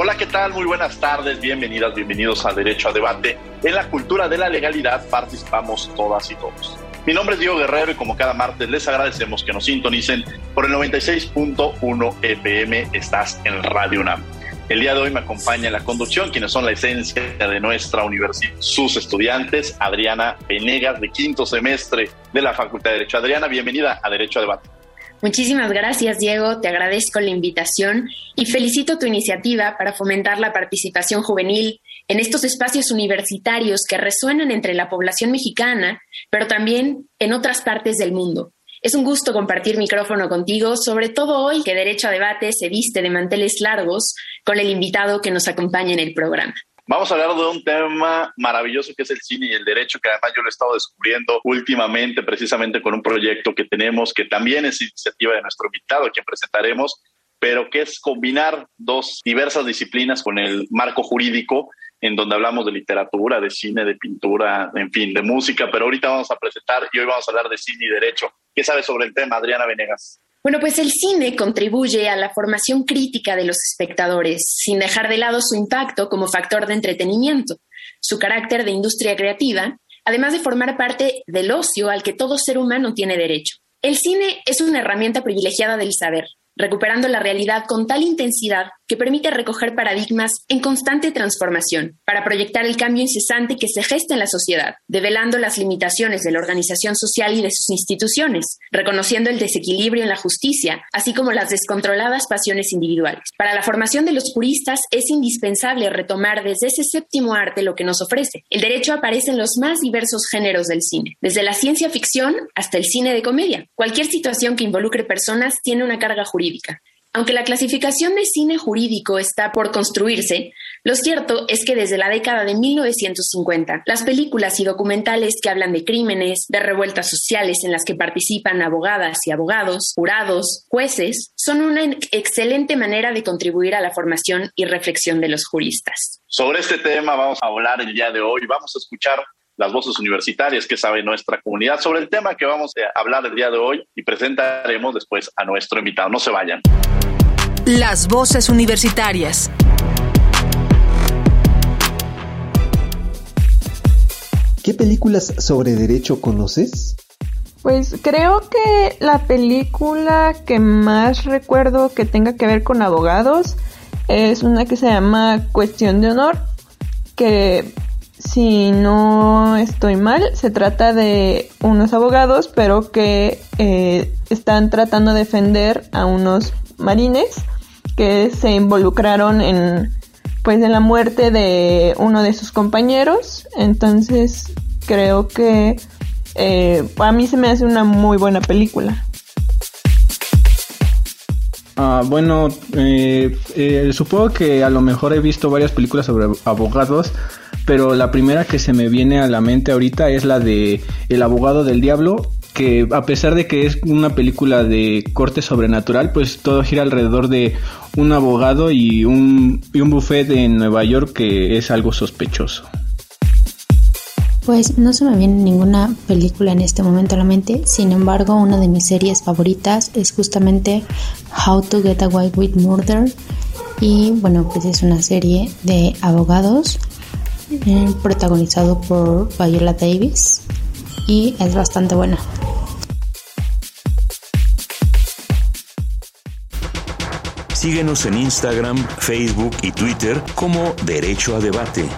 Hola, ¿qué tal? Muy buenas tardes, bienvenidas, bienvenidos a Derecho a Debate. En la cultura de la legalidad participamos todas y todos. Mi nombre es Diego Guerrero y como cada martes les agradecemos que nos sintonicen por el 96.1 FM. Estás en Radio UNAM. El día de hoy me acompaña en la conducción quienes son la esencia de nuestra universidad, sus estudiantes, Adriana Venegas, de quinto semestre de la Facultad de Derecho. Adriana, bienvenida a Derecho a Debate. Muchísimas gracias, Diego. Te agradezco la invitación y felicito tu iniciativa para fomentar la participación juvenil en estos espacios universitarios que resuenan entre la población mexicana, pero también en otras partes del mundo. Es un gusto compartir micrófono contigo, sobre todo hoy que Derecho a Debate se viste de manteles largos con el invitado que nos acompaña en el programa. Vamos a hablar de un tema maravilloso que es el cine y el derecho, que además yo lo he estado descubriendo últimamente precisamente con un proyecto que tenemos que también es iniciativa de nuestro invitado, quien presentaremos, pero que es combinar dos diversas disciplinas con el marco jurídico, en donde hablamos de literatura, de cine, de pintura, en fin, de música, pero ahorita vamos a presentar y hoy vamos a hablar de cine y derecho. ¿Qué sabes sobre el tema, Adriana Venegas? Bueno, pues el cine contribuye a la formación crítica de los espectadores, sin dejar de lado su impacto como factor de entretenimiento, su carácter de industria creativa, además de formar parte del ocio al que todo ser humano tiene derecho. El cine es una herramienta privilegiada del saber, recuperando la realidad con tal intensidad que permite recoger paradigmas en constante transformación, para proyectar el cambio incesante que se gesta en la sociedad, develando las limitaciones de la organización social y de sus instituciones, reconociendo el desequilibrio en la justicia, así como las descontroladas pasiones individuales. Para la formación de los puristas es indispensable retomar desde ese séptimo arte lo que nos ofrece. El derecho aparece en los más diversos géneros del cine, desde la ciencia ficción hasta el cine de comedia. Cualquier situación que involucre personas tiene una carga jurídica aunque la clasificación de cine jurídico está por construirse, lo cierto es que desde la década de 1950, las películas y documentales que hablan de crímenes, de revueltas sociales en las que participan abogadas y abogados, jurados, jueces, son una excelente manera de contribuir a la formación y reflexión de los juristas. Sobre este tema vamos a hablar el día de hoy. Vamos a escuchar las voces universitarias que sabe nuestra comunidad sobre el tema que vamos a hablar el día de hoy y presentaremos después a nuestro invitado. No se vayan. Las voces universitarias. ¿Qué películas sobre derecho conoces? Pues creo que la película que más recuerdo que tenga que ver con abogados es una que se llama Cuestión de Honor, que si no estoy mal, se trata de unos abogados, pero que eh, están tratando de defender a unos marines que se involucraron en pues en la muerte de uno de sus compañeros. Entonces creo que eh, a mí se me hace una muy buena película. Ah, bueno, eh, supongo que a lo mejor he visto varias películas sobre abogados, pero la primera que se me viene a la mente ahorita es la de El abogado del diablo, que a pesar de que es una película de corte sobrenatural, pues todo gira alrededor de un abogado y un, y un buffet en Nueva York que es algo sospechoso. Pues no se me viene ninguna película en este momento a la mente, sin embargo una de mis series favoritas es justamente How to Get Away with Murder y bueno pues es una serie de abogados eh, protagonizado por Viola Davis y es bastante buena. Síguenos en Instagram, Facebook y Twitter como Derecho a Debate.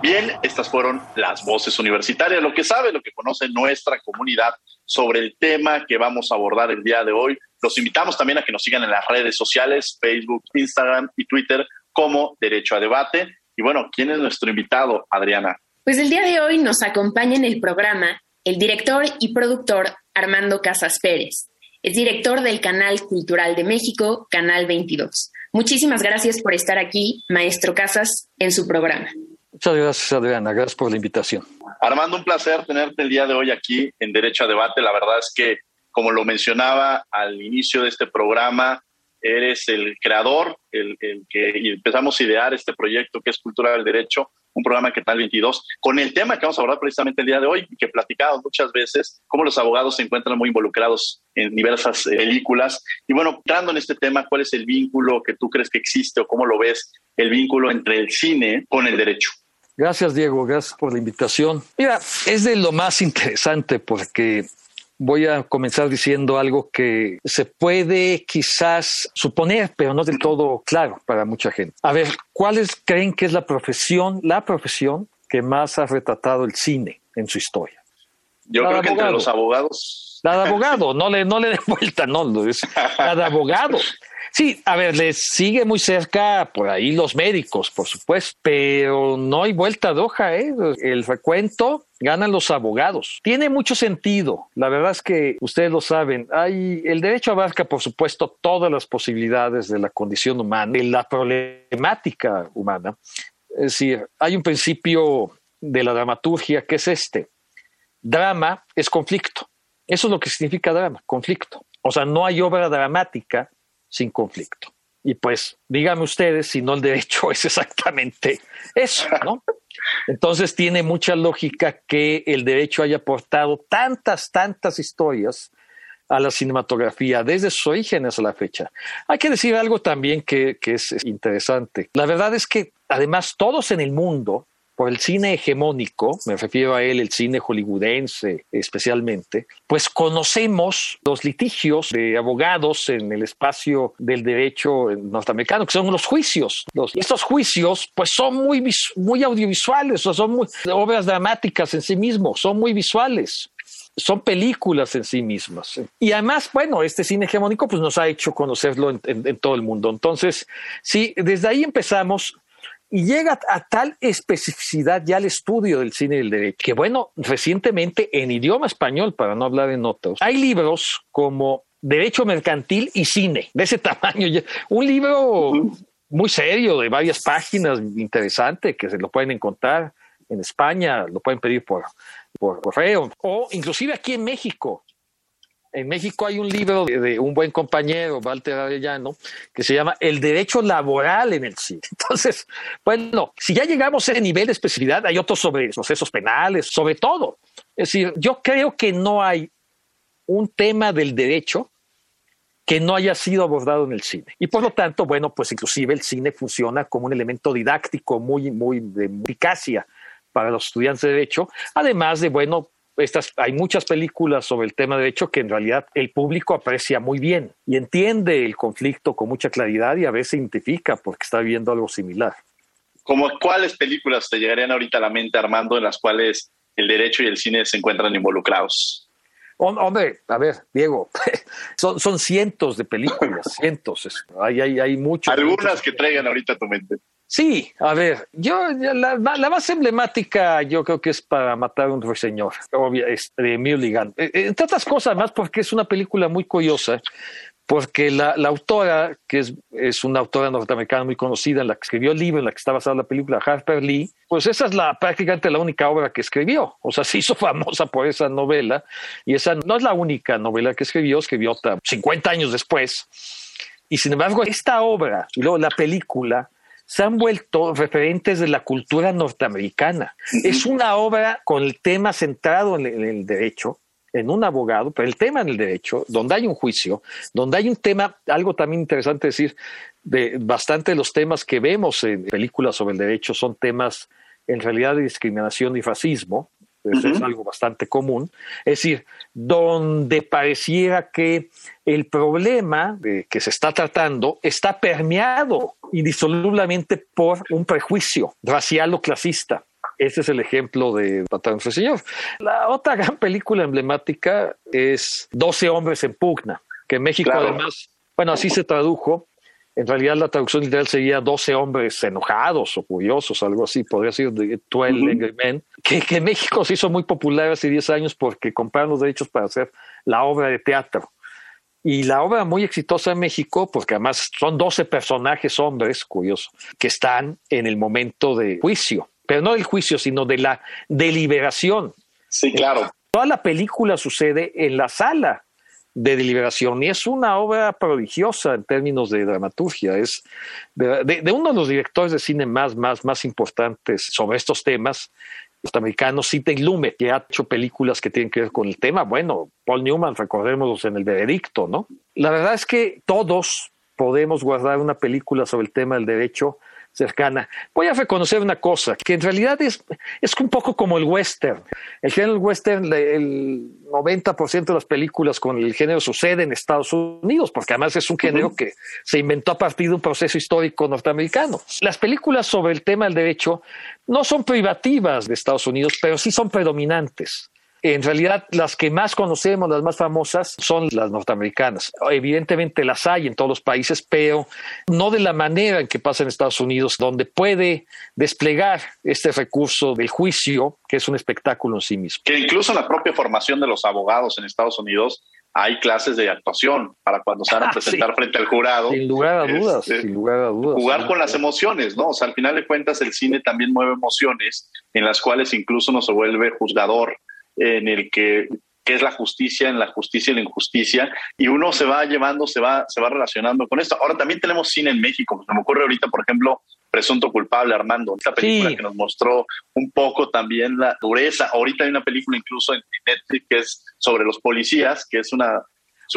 Bien, estas fueron las voces universitarias, lo que sabe, lo que conoce nuestra comunidad sobre el tema que vamos a abordar el día de hoy. Los invitamos también a que nos sigan en las redes sociales, Facebook, Instagram y Twitter como Derecho a Debate. Y bueno, ¿quién es nuestro invitado, Adriana? Pues el día de hoy nos acompaña en el programa el director y productor Armando Casas Pérez. Es director del Canal Cultural de México, Canal 22. Muchísimas gracias por estar aquí, maestro Casas, en su programa. Muchas gracias, Adriana. Gracias por la invitación. Armando, un placer tenerte el día de hoy aquí en Derecho a Debate. La verdad es que, como lo mencionaba al inicio de este programa, eres el creador, el, que empezamos a idear este proyecto que es Cultura del Derecho, un programa que tal 22, con el tema que vamos a abordar precisamente el día de hoy, que platicado muchas veces, cómo los abogados se encuentran muy involucrados en diversas eh, películas. Y bueno, entrando en este tema, ¿cuál es el vínculo que tú crees que existe o cómo lo ves, el vínculo entre el cine con el derecho? Gracias, Diego. Gracias por la invitación. Mira, es de lo más interesante porque voy a comenzar diciendo algo que se puede quizás suponer, pero no del todo claro para mucha gente. A ver, ¿cuáles creen que es la profesión, la profesión que más ha retratado el cine en su historia? Yo creo que entre los abogados. La de abogado, no le, no le den vuelta, no, es la de abogado. Sí, a ver, les sigue muy cerca por ahí los médicos, por supuesto, pero no hay vuelta de hoja, ¿eh? El recuento ganan los abogados. Tiene mucho sentido. La verdad es que ustedes lo saben. Hay, el derecho abarca, por supuesto, todas las posibilidades de la condición humana, de la problemática humana. Es decir, hay un principio de la dramaturgia que es este. Drama es conflicto. Eso es lo que significa drama, conflicto. O sea, no hay obra dramática sin conflicto. Y pues, díganme ustedes si no el derecho es exactamente eso, ¿no? Entonces tiene mucha lógica que el derecho haya aportado tantas, tantas historias a la cinematografía desde sus orígenes a la fecha. Hay que decir algo también que, que es interesante. La verdad es que además todos en el mundo por el cine hegemónico, me refiero a él, el cine hollywoodense especialmente, pues conocemos los litigios de abogados en el espacio del derecho norteamericano, que son los juicios. y estos juicios, pues son muy, muy audiovisuales, son muy, obras dramáticas en sí mismos, son muy visuales son películas en sí mismas. Y además, bueno, este cine hegemónico pues nos ha hecho conocerlo en, todo el mundo. Entonces, sí, desde ahí empezamos y llega a tal especificidad ya el estudio del cine y del derecho, que bueno, recientemente en idioma español, para no hablar en otros, hay libros como Derecho Mercantil y Cine, de ese tamaño. Un libro muy serio, de varias páginas, interesante, que se lo pueden encontrar en España, lo pueden pedir por, por correo, o inclusive aquí en México, en México hay un libro de, un buen compañero, Walter Arellano, que se llama El derecho laboral en el cine. Entonces, bueno, si ya llegamos a ese nivel de especificidad, hay otros sobre procesos penales, sobre todo. Es decir, yo creo que no hay un tema del derecho que no haya sido abordado en el cine. Y por lo tanto, bueno, pues inclusive el cine funciona como un elemento didáctico muy, muy de eficacia para los estudiantes de derecho, además de, bueno, estas, hay muchas películas sobre el tema de derecho que en realidad el público aprecia muy bien y entiende el conflicto con mucha claridad y a veces identifica porque está viendo algo similar. ¿Como cuáles películas te llegarían ahorita a la mente, Armando, en las cuales el derecho y el cine se encuentran involucrados? Hombre, a ver, Diego, son, son cientos de películas, cientos. Hay, hay, hay mucho. Algunas que traigan ahorita a tu mente. Sí, a ver, yo la, más emblemática yo creo que es para matar a un ruiseñor, obvia, es de Mulligan. Eh, eh, entre otras cosas más porque es una película muy curiosa, porque la, la autora, que es, es, una autora norteamericana muy conocida, en la que escribió el libro en la que está basada la película, Harper Lee, pues esa es la, prácticamente la única obra que escribió. O sea, se hizo famosa por esa novela y esa no es la única novela que escribió, escribió otra 50 años después. Y sin embargo, esta obra y luego la película se han vuelto referentes de la cultura norteamericana. Es una obra con el tema centrado en el, derecho, en un abogado, pero el tema en el derecho, donde hay un juicio, donde hay un tema, algo también interesante decir, de bastante de los temas que vemos en películas sobre el derecho son temas en realidad de discriminación y racismo, es algo bastante común, es decir, donde pareciera que el problema que se está tratando está permeado indisolublemente por un prejuicio racial o clasista. Ese es el ejemplo de Patrón Señor. La otra gran película emblemática es 12 hombres en pugna, que en México además, bueno, así se tradujo, en realidad la traducción literal sería 12 hombres enojados o curiosos, algo así, podría ser 12 Angry Men, que, que, en México se hizo muy popular hace 10 años porque compraron los derechos para hacer la obra de teatro. Y la obra muy exitosa en México, porque además son 12 personajes hombres, curioso, que están en el momento de juicio, pero no del juicio, sino de la deliberación. Sí, claro. Toda la película sucede en la sala de deliberación y es una obra prodigiosa en términos de dramaturgia. Es de, uno de los directores de cine más, más, más importantes sobre estos temas, norteamericanos, Sidney Lumet, que ha hecho películas que tienen que ver con el tema. Bueno, Paul Newman, recordémoslos en El Veredicto, ¿no? La verdad es que todos podemos guardar una película sobre el tema del derecho cercana. Voy a reconocer una cosa, que en realidad es, es un poco como el western. El género western, el 90% de las películas con el género sucede en Estados Unidos, porque además es un género que se inventó a partir de un proceso histórico norteamericano. Las películas sobre el tema del derecho no son privativas de Estados Unidos, pero sí son predominantes. En realidad, las que más conocemos, las más famosas, son las norteamericanas. Evidentemente las hay en todos los países, pero no de la manera en que pasa en Estados Unidos, donde puede desplegar este recurso del juicio, que es un espectáculo en sí mismo. Que incluso en la propia formación de los abogados en Estados Unidos hay clases de actuación para cuando se van a presentar frente al jurado. Sin lugar a dudas, sin lugar a dudas. Jugar con las emociones, ¿no? O sea, al final de cuentas el cine también mueve emociones en las cuales incluso no se vuelve juzgador en el que qué es la justicia, en la justicia y la injusticia, y uno se va llevando, se va, se va relacionando con esto. Ahora también tenemos cine en México, se me ocurre ahorita, por ejemplo, Presunto Culpable, Armando, esta película que nos mostró un poco también la dureza. Ahorita hay una película incluso en Netflix que es sobre los policías, que es una...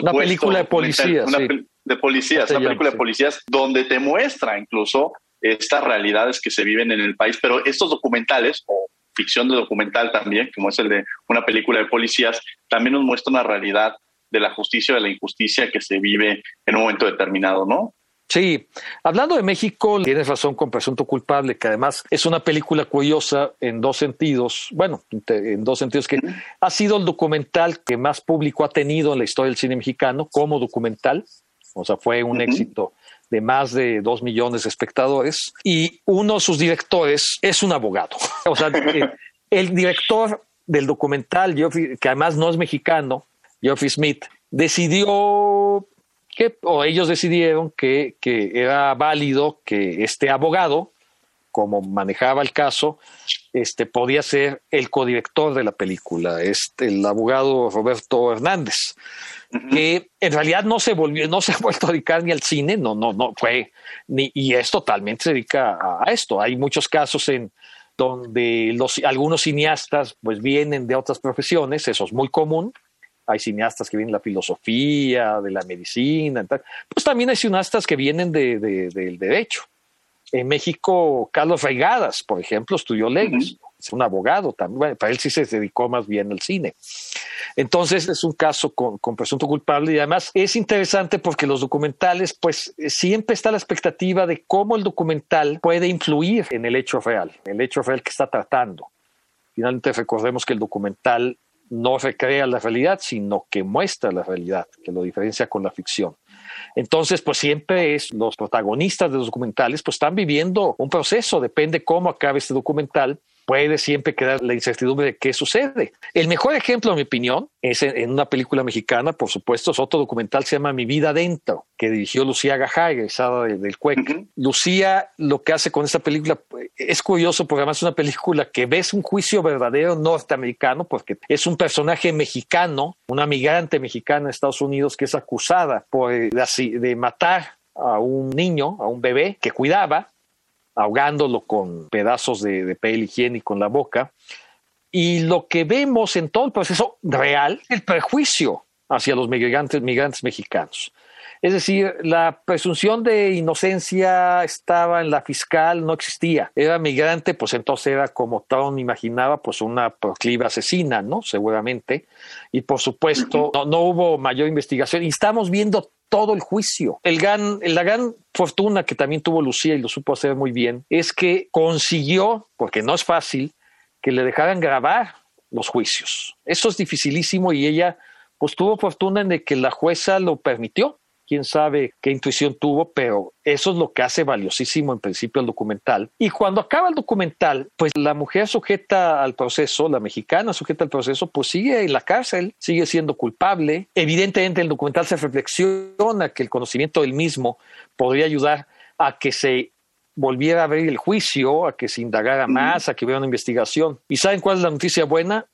Una película de policías. Una de policías, una película de policías donde te muestra incluso estas realidades que se viven en el país, pero estos documentales o ficción de documental también, como es el de una película de policías, también nos muestra una realidad de la justicia o de la injusticia que se vive en un momento determinado, ¿no? Sí, hablando de México, tienes razón con Presunto Culpable, que además es una película curiosa en dos sentidos, bueno, en dos sentidos, que ha sido el documental que más público ha tenido en la historia del cine mexicano como documental, o sea, fue un éxito de más de dos millones de espectadores y uno de sus directores es un abogado. O sea, el director del documental, que además no es mexicano, Geoffrey Smith, decidió que, o ellos decidieron que, que era válido que este abogado, como manejaba el caso, este, podía ser el codirector de la película, este, el abogado Roberto Hernández que en realidad no se volvió, no se ha vuelto a dedicar ni al cine, no, no, no fue, ni, y es totalmente se dedica a, esto. Hay muchos casos en donde los, algunos cineastas pues vienen de otras profesiones, eso es muy común. Hay cineastas que vienen de la filosofía, de la medicina, pues también hay cineastas que vienen de, del derecho. En México, Carlos Reigadas, por ejemplo, estudió leyes es un abogado también, para él sí se dedicó más bien al cine. Entonces es un caso con, presunto culpable y además es interesante porque los documentales, pues siempre está la expectativa de cómo el documental puede influir en el hecho real, el hecho real que está tratando. Finalmente recordemos que el documental no recrea la realidad, sino que muestra la realidad, que lo diferencia con la ficción. Entonces, pues siempre es los protagonistas de los documentales, pues están viviendo un proceso, depende cómo acabe este documental, puede siempre quedar la incertidumbre de qué sucede. El mejor ejemplo, en mi opinión, es en, una película mexicana, por supuesto, es otro documental, se llama Mi vida adentro, que dirigió Lucía Gajá, egresada del, del CUEC. Lucía lo que hace con esta película es curioso porque además es una película que ves un juicio verdadero norteamericano, porque es un personaje mexicano, una migrante mexicana en Estados Unidos que es acusada por de, de matar a un niño, a un bebé que cuidaba, ahogándolo con pedazos de, de papel higiénico en la boca. Y lo que vemos en todo el proceso real, el prejuicio hacia los migrantes, migrantes mexicanos. Es decir, la presunción de inocencia estaba en la fiscal, no existía. Era migrante, pues entonces era como Town imaginaba, pues una proclive asesina, ¿no? Seguramente. Y por supuesto, no, no hubo mayor investigación. Y estamos viendo todo el juicio. El gran, la gran fortuna que también tuvo Lucía y lo supo hacer muy bien es que consiguió, porque no es fácil, que le dejaran grabar los juicios. Eso es dificilísimo y ella pues tuvo fortuna en de que la jueza lo permitió quién sabe qué intuición tuvo, pero eso es lo que hace valiosísimo en principio el documental. Y cuando acaba el documental, pues la mujer sujeta al proceso, la mexicana sujeta al proceso, pues sigue en la cárcel, sigue siendo culpable. Evidentemente el documental se reflexiona que el conocimiento del mismo podría ayudar a que se volviera a abrir el juicio, a que se indagara más, a que hubiera una investigación. ¿Y saben cuál es la noticia buena?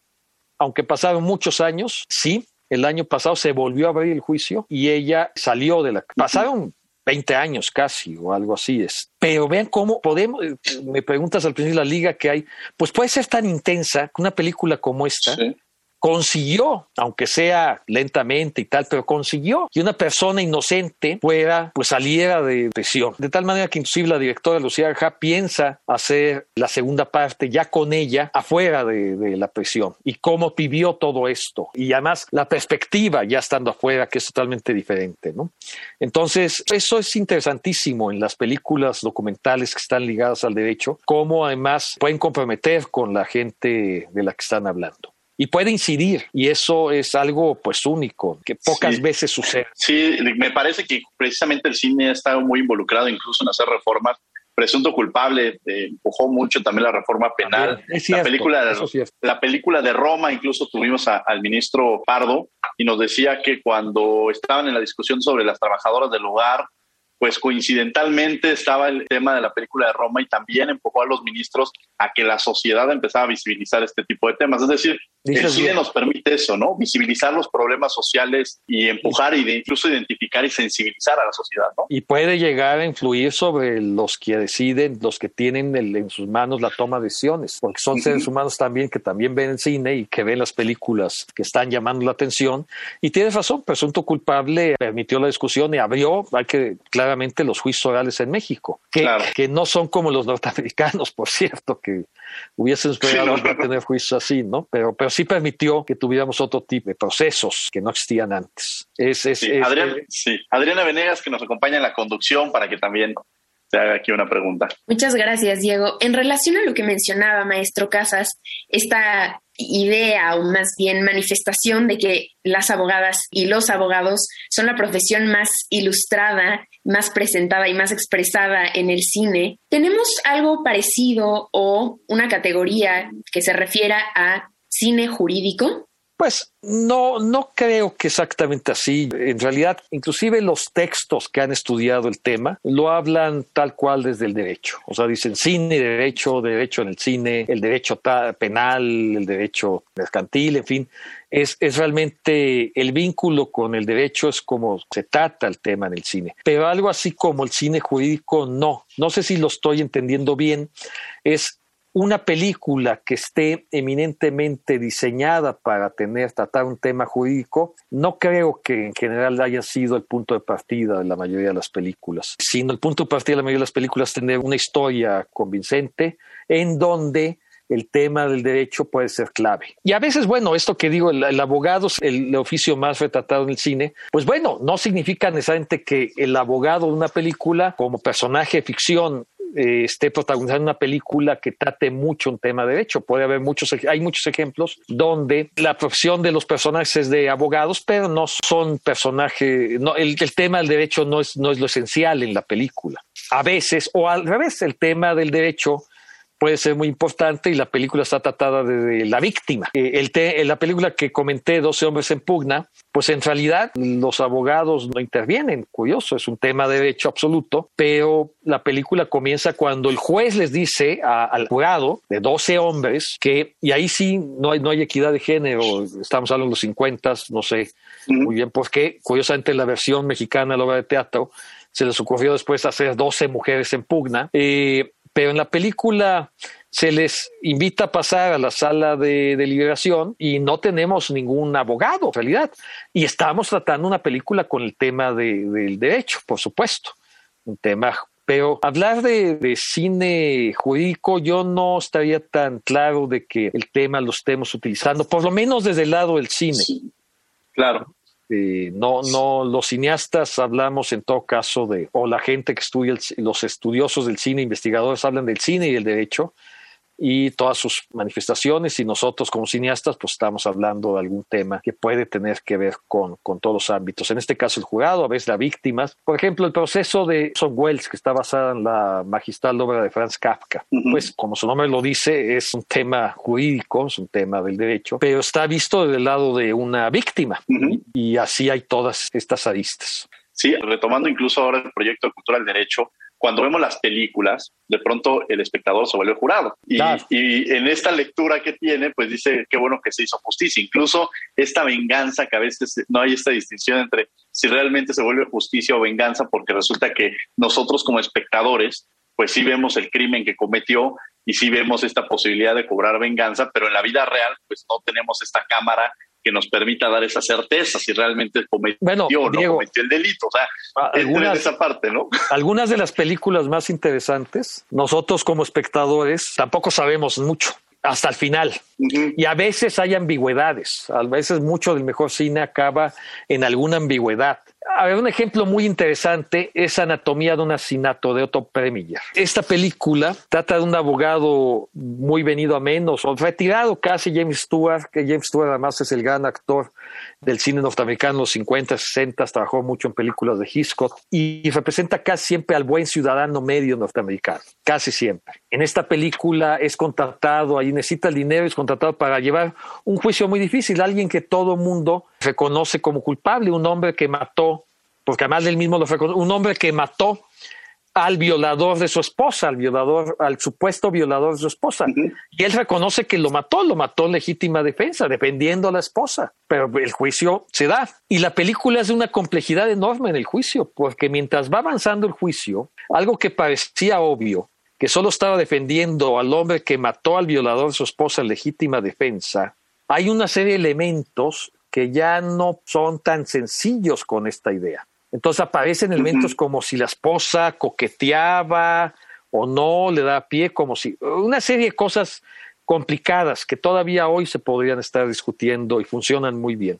Aunque pasaron muchos años, sí, el año pasado se volvió a abrir el juicio y ella salió de la... Pasaron 20 años casi o algo así es. Pero vean cómo podemos, me preguntas al principio de la liga que hay, pues puede ser tan intensa que una película como esta consiguió, aunque sea lentamente y tal, pero consiguió que una persona inocente fuera, pues saliera de prisión. De tal manera que inclusive la directora Lucía Arja piensa hacer la segunda parte ya con ella afuera de, de, la prisión y cómo vivió todo esto. Y además la perspectiva ya estando afuera, que es totalmente diferente, ¿no? Entonces, eso es interesantísimo en las películas documentales que están ligadas al derecho, cómo además pueden comprometer con la gente de la que están hablando y puede incidir y eso es algo pues único que pocas Sí. veces sucede. Sí, me parece que precisamente el cine ha estado muy involucrado incluso en hacer reformas. Presunto culpable eh, empujó mucho también la reforma penal. La película, cierto. la película de Roma, incluso tuvimos a- al ministro Pardo y nos decía que cuando estaban en la discusión sobre las trabajadoras del hogar, pues coincidentalmente estaba el tema de la película de Roma y también empujó a los ministros a que la sociedad empezara a visibilizar este tipo de temas. Es decir, el cine bien. nos permite eso, ¿no? Visibilizar los problemas sociales y empujar y de incluso identificar y sensibilizar a la sociedad, ¿no? Y puede llegar a influir sobre los que deciden, los que tienen el- en sus manos la toma de decisiones, porque son seres humanos también que también ven el cine y que ven las películas que están llamando la atención. Y tienes razón, presunto culpable permitió la discusión y abrió, hay que claramente los juicios orales en México, que, Claro. que no son como los norteamericanos, por cierto, que hubiesen esperado Sí, no. no tener juicios así, ¿no? Pero, pero sí permitió que tuviéramos otro tipo de procesos que no existían antes. Es, es, Sí, es- Adrián- sí. Adriana Venegas, que nos acompaña en la conducción para que también se haga aquí una pregunta. Muchas gracias, Diego. En relación a lo que mencionaba maestro Casas, esta idea o más bien manifestación de que las abogadas y los abogados son la profesión más ilustrada, más presentada y más expresada en el cine, ¿tenemos algo parecido o una categoría que se refiera a cine jurídico? Pues no, no creo que exactamente así. En realidad, inclusive los textos que han estudiado el tema lo hablan tal cual desde el derecho. O sea, dicen cine, derecho, derecho en el cine, el derecho penal, el derecho mercantil, en fin. Es, es realmente el vínculo con el derecho es como se trata el tema en el cine. Pero algo así como el cine jurídico, no. No sé si lo estoy entendiendo bien. Es una película que esté eminentemente diseñada para tener, tratar un tema jurídico, no creo que en general haya sido el punto de partida de la mayoría de las películas, sino el punto de partida de la mayoría de las películas tener una historia convincente en donde el tema del derecho puede ser clave. Y a veces, bueno, esto que digo, el, el abogado es el, oficio más retratado en el cine, pues bueno, no significa necesariamente que el abogado de una película como personaje de ficción eh, esté protagonizando una película que trate mucho un tema de derecho. Puede haber muchos, hay muchos ejemplos donde la profesión de los personajes es de abogados, pero no son personajes, no, el, el tema del derecho no es, no es lo esencial en la película. A veces, o al revés, el tema del derecho puede ser muy importante y la película está tratada de la víctima. Eh, el te- la película que comenté, 12 hombres en pugna, pues en realidad los abogados no intervienen, curioso, es un tema de derecho absoluto, pero la película comienza cuando el juez les dice a- al jurado de 12 hombres que, y ahí sí no hay, no hay equidad de género, estamos hablando de los 50, no sé muy bien por qué, curiosamente en la versión mexicana de la obra de teatro se les ocurrió después hacer 12 mujeres en pugna. Eh, pero en la película se les invita a pasar a la sala de deliberación y no tenemos ningún abogado en realidad. Y estamos tratando una película con el tema del derecho, por supuesto, un tema pero hablar de, cine jurídico, yo no estaría tan claro de que el tema lo estemos utilizando, por lo menos desde el lado del cine. Claro. Eh, no, no, los cineastas hablamos en todo caso de, o la gente que estudia, los estudiosos del cine, investigadores hablan del cine y del derecho, y todas sus manifestaciones y nosotros como cineastas pues estamos hablando de algún tema que puede tener que ver con, con todos los ámbitos. En este caso el jurado, a veces las víctimas. Por ejemplo, el proceso de Son Wells que está basada en la magistral obra de Franz Kafka. Pues como su nombre lo dice, es un tema jurídico, es un tema del derecho, pero está visto del lado de una víctima y así hay todas estas aristas. Sí, retomando incluso ahora el proyecto de Cultura del Derecho, cuando vemos las películas, de pronto el espectador se vuelve jurado. Y, y, en esta lectura que tiene, pues dice, qué bueno que se hizo justicia. Incluso esta venganza, que a veces no hay esta distinción entre si realmente se vuelve justicia o venganza, porque resulta que nosotros como espectadores, pues sí vemos el crimen que cometió y sí vemos esta posibilidad de cobrar venganza, pero en la vida real, pues no tenemos esta cámara que nos permita dar esa certeza si realmente cometió bueno, o no cometió el delito. O sea, algunas, esa parte, ¿no? Algunas de las películas más interesantes, nosotros como espectadores tampoco sabemos mucho hasta el final. Y a veces hay ambigüedades. A veces mucho del mejor cine acaba en alguna ambigüedad. A ver, un ejemplo muy interesante es Anatomía de un asesinato de Otto Preminger. Esta película trata de un abogado muy venido a menos, o retirado casi James Stewart, que James Stewart además es el gran actor del cine norteamericano, los 50, 60, trabajó mucho en películas de Hitchcock y representa casi siempre al buen ciudadano medio norteamericano, casi siempre. En esta película es contratado, ahí necesita el dinero, es contratado para llevar un juicio muy difícil, alguien que todo mundo reconoce como culpable, un hombre que mató, porque además él mismo lo reconoce, un hombre que mató al violador de su esposa, al violador, al supuesto violador de su esposa. Y él reconoce que lo mató, lo mató en legítima defensa, defendiendo a la esposa. Pero el juicio se da. Y la película es de una complejidad enorme en el juicio, porque mientras va avanzando el juicio, algo que parecía obvio, que solo estaba defendiendo al hombre que mató al violador de su esposa en legítima defensa, hay una serie de elementos que ya no son tan sencillos con esta idea. Entonces aparecen elementos como si la esposa coqueteaba o no, le da pie, como si una serie de cosas complicadas que todavía hoy se podrían estar discutiendo y funcionan muy bien.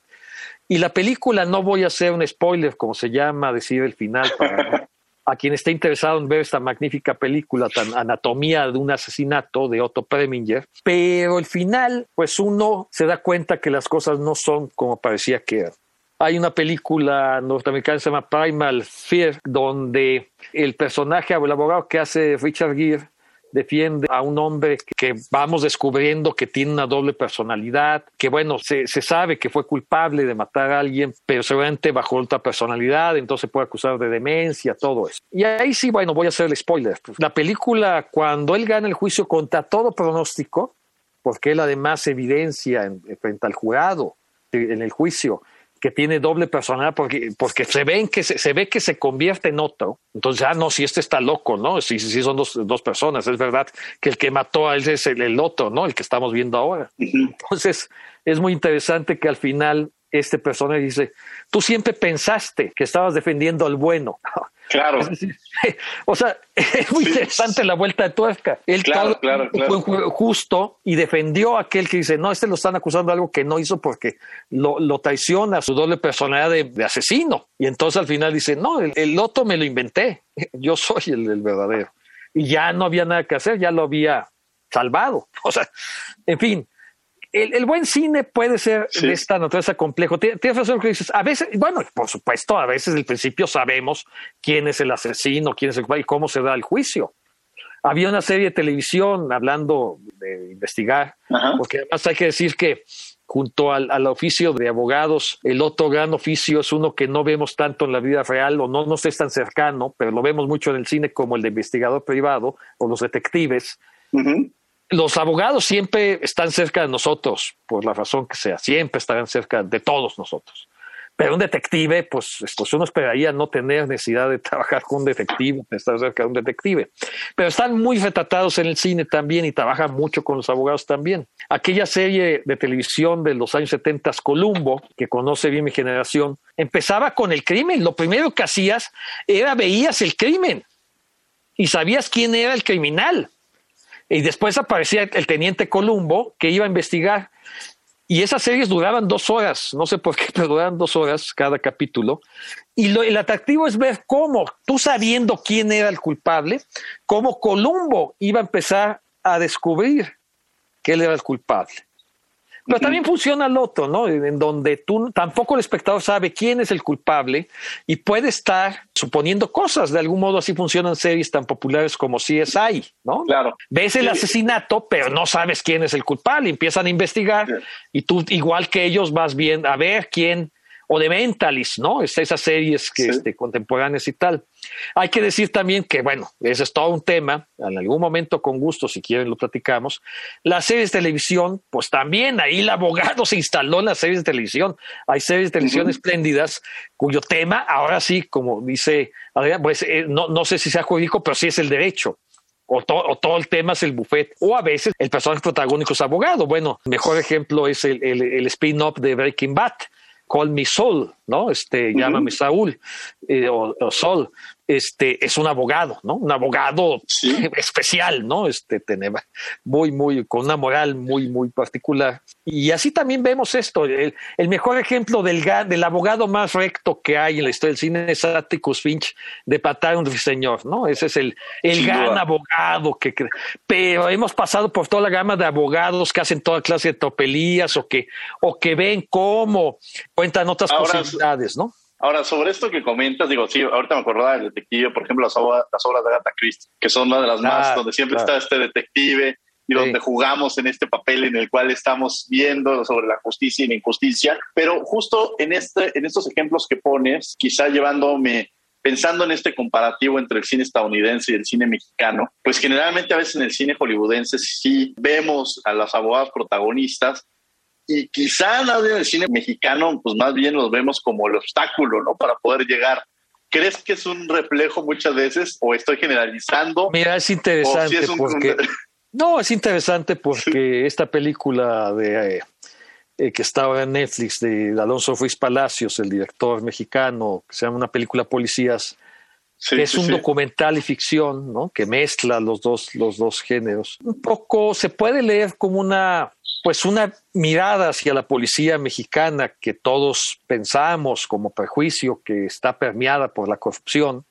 Y la película, no voy a hacer un spoiler, como se llama, decir el final para a quien esté interesado en ver esta magnífica película, tan Anatomía de un asesinato de Otto Preminger, pero el final, pues uno se da cuenta que las cosas no son como parecía que eran. Hay una película norteamericana que se llama Primal Fear, donde el personaje, el abogado que hace Richard Gere, defiende a un hombre que vamos descubriendo que tiene una doble personalidad, que bueno, se, sabe que fue culpable de matar a alguien, pero seguramente bajo otra personalidad, entonces puede acusar de demencia, todo eso. Y ahí sí, bueno, voy a hacer el spoiler. La película, cuando él gana el juicio contra todo pronóstico, porque él además evidencia frente al jurado en el juicio que tiene doble personalidad porque, porque se, ven que se, ve que se convierte en otro. Entonces, ah, no, si este está loco, ¿no? Si, si son dos, dos personas, es verdad que el que mató a él es el, el otro, ¿no? El que estamos viendo ahora. Entonces, es muy interesante que al final este personaje dice, tú siempre pensaste que estabas defendiendo al bueno. Claro. o sea, es muy interesante la vuelta de tuerca. Él claro, claro, fue justo y defendió a aquel que dice, no, este lo están acusando de algo que no hizo porque lo, lo traiciona su doble personalidad de, asesino. Y entonces al final dice, no, el, otro me lo inventé. Yo soy el, el verdadero. Y ya no había nada que hacer, ya lo había salvado. O sea, en fin, el, buen cine puede ser de esta naturaleza complejo. Tienes razón que dices, a veces, bueno, por supuesto, a veces el principio sabemos quién es el asesino, quién es el y cómo se da el juicio. Había una serie de televisión hablando de investigar, porque además hay que decir que junto al, al, oficio de abogados, el otro gran oficio es uno que no vemos tanto en la vida real o no nos es tan cercano, pero lo vemos mucho en el cine como el de investigador privado o los detectives los abogados siempre están cerca de nosotros, por la razón que sea, siempre estarán cerca de todos nosotros. Pero un detective, pues, pues uno esperaría no tener necesidad de trabajar con un detective, de estar cerca de un detective. Pero están muy retratados en el cine también y trabajan mucho con los abogados también. Aquella serie de televisión de los años 70, Columbo, que conoce bien mi generación, empezaba con el crimen. Lo primero que hacías era veías el crimen y sabías quién era el criminal. Y después aparecía el teniente Columbo que iba a investigar. Y esas series duraban dos horas, no sé por qué, pero duraban dos horas cada capítulo. Y lo, el atractivo es ver cómo, tú sabiendo quién era el culpable, cómo Columbo iba a empezar a descubrir que él era el culpable. Pero también funciona el otro, ¿no? En donde tú tampoco el espectador sabe quién es el culpable y puede estar suponiendo cosas. De algún modo así funcionan series tan populares como CSI, ¿no? Claro. Ves el asesinato, pero no sabes quién es el culpable. Empiezan a investigar y tú, igual que ellos, vas bien a ver quién o de Mentalist, ¿no? Es esas series que, este, contemporáneas y tal. Hay que decir también que, bueno, ese es todo un tema, en algún momento con gusto, si quieren, lo platicamos. Las series de televisión, pues también ahí el abogado se instaló en las series de televisión. Hay series de televisión espléndidas cuyo tema, ahora sí, como dice Adrián, pues eh, no, no sé si sea jurídico, pero sí es el derecho. O, o, todo el tema es el buffet, o a veces el personaje protagónico es abogado. Bueno, mejor ejemplo es el, el, el spin-off de Breaking Bad, Call Me Soul, ¿no? Este, llámame Saúl, eh, o, o, Sol, este, es un abogado, ¿no? Un abogado especial, ¿no? Este, muy, muy, con una moral muy, muy particular. Y así también vemos esto. El, el mejor ejemplo del, del abogado más recto que hay en la historia del cine es Atticus Finch de Patar un Señor, ¿no? Ese es el, el gran abogado que, pero hemos pasado por toda la gama de abogados que hacen toda clase de tropelías o que, o que ven cómo cuentan otras Ahora, posibilidades, ¿no? Ahora, sobre esto que comentas, digo, sí, ahorita me acordaba del detective, por ejemplo, las obras, las obras de Agatha Christie, que son una de las Claro, más, donde siempre claro. está este detective y donde jugamos en este papel en el cual estamos viendo sobre la justicia y la injusticia. Pero justo en, este, en estos ejemplos que pones, quizá llevándome, pensando en este comparativo entre el cine estadounidense y el cine mexicano, pues generalmente a veces en el cine hollywoodense sí vemos a los abogados protagonistas y quizá nadie en el cine mexicano, pues más bien los vemos como el obstáculo, ¿no? Para poder llegar. ¿Crees que es un reflejo muchas veces o estoy generalizando? Mira, es interesante si es un- porque... No, es interesante porque esta película de... eh, eh, que está ahora en Netflix de Alonso Ruiz Palacios, el director mexicano, que se llama una película Policías, Sí, es sí, un sí. documental y ficción, ¿no? Que mezcla los dos, los dos géneros. Un poco se puede leer como una, pues una mirada hacia la policía mexicana que todos pensamos como prejuicio que está permeada por la corrupción,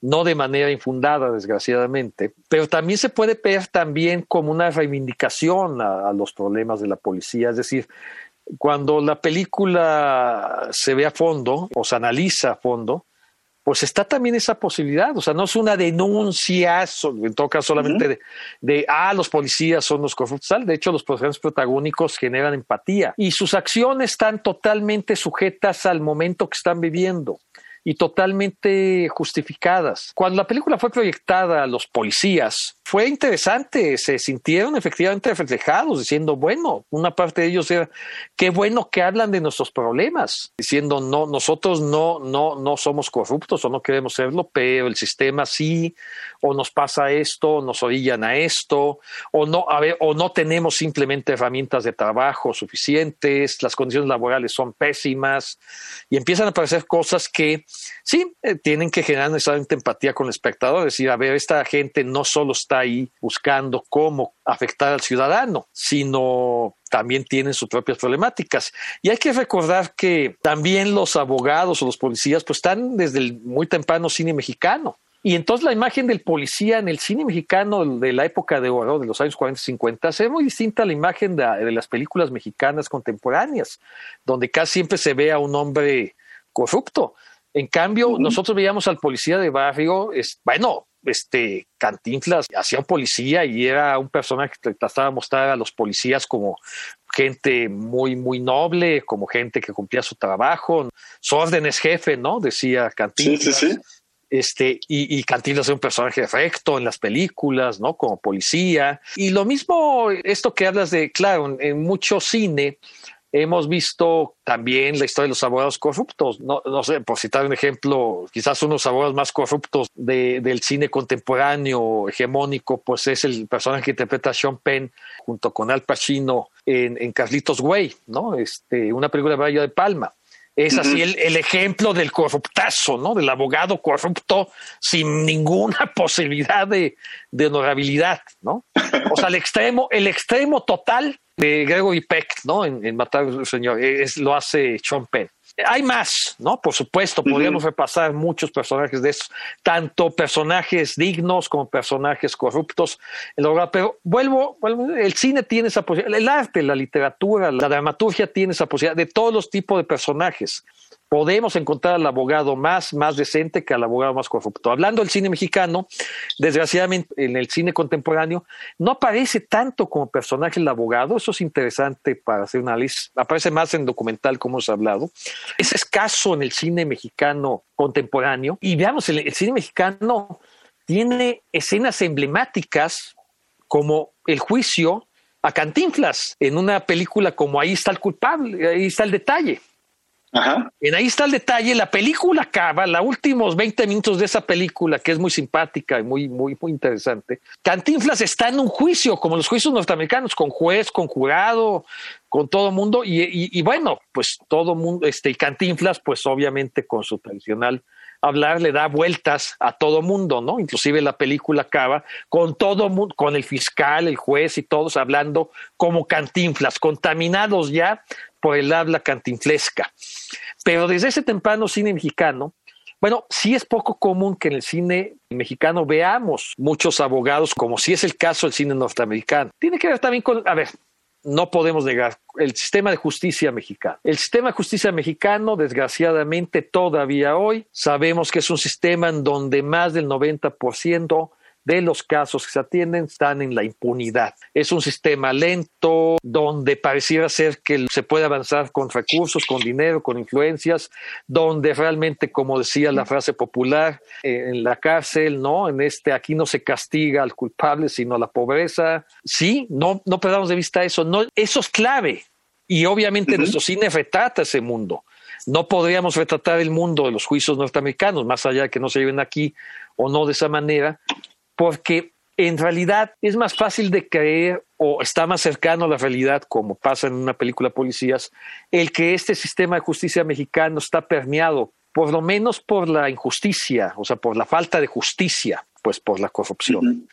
no de manera infundada, desgraciadamente, pero también se puede ver también como una reivindicación a, a los problemas de la policía, es decir, cuando la película se ve a fondo o se analiza a fondo, pues está también esa posibilidad. O sea, no es una denuncia, en todo caso solamente de, de, ah, los policías son los corruptos. De hecho, los personajes protagónicos generan empatía y sus acciones están totalmente sujetas al momento que están viviendo y totalmente justificadas. Cuando la película fue proyectada a los policías, fue interesante, se sintieron efectivamente reflejados, diciendo, bueno, una parte de ellos era, qué bueno que hablan de nuestros problemas, diciendo, no, nosotros no, no, no somos corruptos o no queremos serlo, pero el sistema sí, o nos pasa esto, o nos orillan a esto, o no, a ver, o no tenemos simplemente herramientas de trabajo suficientes, las condiciones laborales son pésimas, y empiezan a aparecer cosas que sí eh, tienen que generar necesariamente empatía con el espectador, es decir, a ver, esta gente no solo está ahí buscando cómo afectar al ciudadano, sino también tienen sus propias problemáticas. Y hay que recordar que también los abogados o los policías pues están desde el muy temprano cine mexicano. Y entonces la imagen del policía en el cine mexicano de la época de oro, de los años 40 y 50, se ve muy distinta a la imagen de, de las películas mexicanas contemporáneas, donde casi siempre se ve a un hombre corrupto. En cambio, nosotros veíamos al policía de barrio, es, bueno, este Cantinflas hacía un policía y era un personaje que trataba de mostrar a los policías como gente muy, muy noble, como gente que cumplía su trabajo. Su orden es jefe, ¿no? Decía Cantinflas. Sí, sí, sí. Este, y, y Cantinflas es un personaje recto en las películas, ¿no? Como policía. Y lo mismo, esto que hablas de, claro, en, en mucho cine, Hemos visto también la historia de los abogados corruptos. No, sé, por citar un ejemplo, quizás uno de los abogados más corruptos de, del cine contemporáneo hegemónico, pues es el personaje que interpreta Sean Penn junto con Al Pacino en, Carlitos Way, ¿no? Este, una película de de Palma. Es así el, el, ejemplo del corruptazo, ¿no? Del abogado corrupto sin ninguna posibilidad de, de honorabilidad, ¿no? O sea, el extremo, el extremo total de Gregory Peck, ¿no? En, en Matar al Señor, es, lo hace Sean Penn. Hay más, ¿no? Por supuesto, podríamos uh -huh. repasar muchos personajes de esos, tanto personajes dignos como personajes corruptos. Pero vuelvo, vuelvo, el cine tiene esa posibilidad, el arte, la literatura, la dramaturgia tiene esa posibilidad de todos los tipos de personajes podemos encontrar al abogado más, más decente que al abogado más corrupto. Hablando del cine mexicano, desgraciadamente en el cine contemporáneo no aparece tanto como personaje el abogado, eso es interesante para hacer un análisis, aparece más en documental como hemos hablado, es escaso en el cine mexicano contemporáneo y veamos, el, el cine mexicano tiene escenas emblemáticas como el juicio a Cantinflas en una película como Ahí está el culpable, ahí está el detalle. Ajá. En ahí está el detalle, la película acaba, los últimos 20 minutos de esa película, que es muy simpática y muy, muy, muy interesante. Cantinflas está en un juicio, como los juicios norteamericanos, con juez, con jurado, con todo mundo, y, y, bueno, pues todo mundo, este, y Cantinflas, pues obviamente con su tradicional hablar le da vueltas a todo mundo, ¿no? Inclusive la película acaba con todo mundo, con el fiscal, el juez y todos hablando como cantinflas, contaminados ya por el habla cantinflesca. Pero desde ese temprano cine mexicano, bueno, sí es poco común que en el cine mexicano veamos muchos abogados, como si es el caso del cine norteamericano. Tiene que ver también con, a ver, no podemos negar el sistema de justicia mexicano. El sistema de justicia mexicano, desgraciadamente, todavía hoy sabemos que es un sistema en donde más del 90% de los casos que se atienden están en la impunidad. Es un sistema lento donde pareciera ser que se puede avanzar con recursos, con dinero, con influencias, donde realmente, como decía la frase popular, eh, en la cárcel, ¿no? En este, aquí no se castiga al culpable, sino la pobreza. Sí, no, no perdamos de vista eso. No, eso es clave. Y obviamente uh -huh. nuestro cine retrata ese mundo. No podríamos retratar el mundo de los juicios norteamericanos, más allá de que no se lleven aquí o no de esa manera, porque en realidad es más fácil de creer o está más cercano a la realidad, como pasa en una película Policías, el que este sistema de justicia mexicano está permeado, por lo menos por la injusticia, o sea, por la falta de justicia, pues por la corrupción.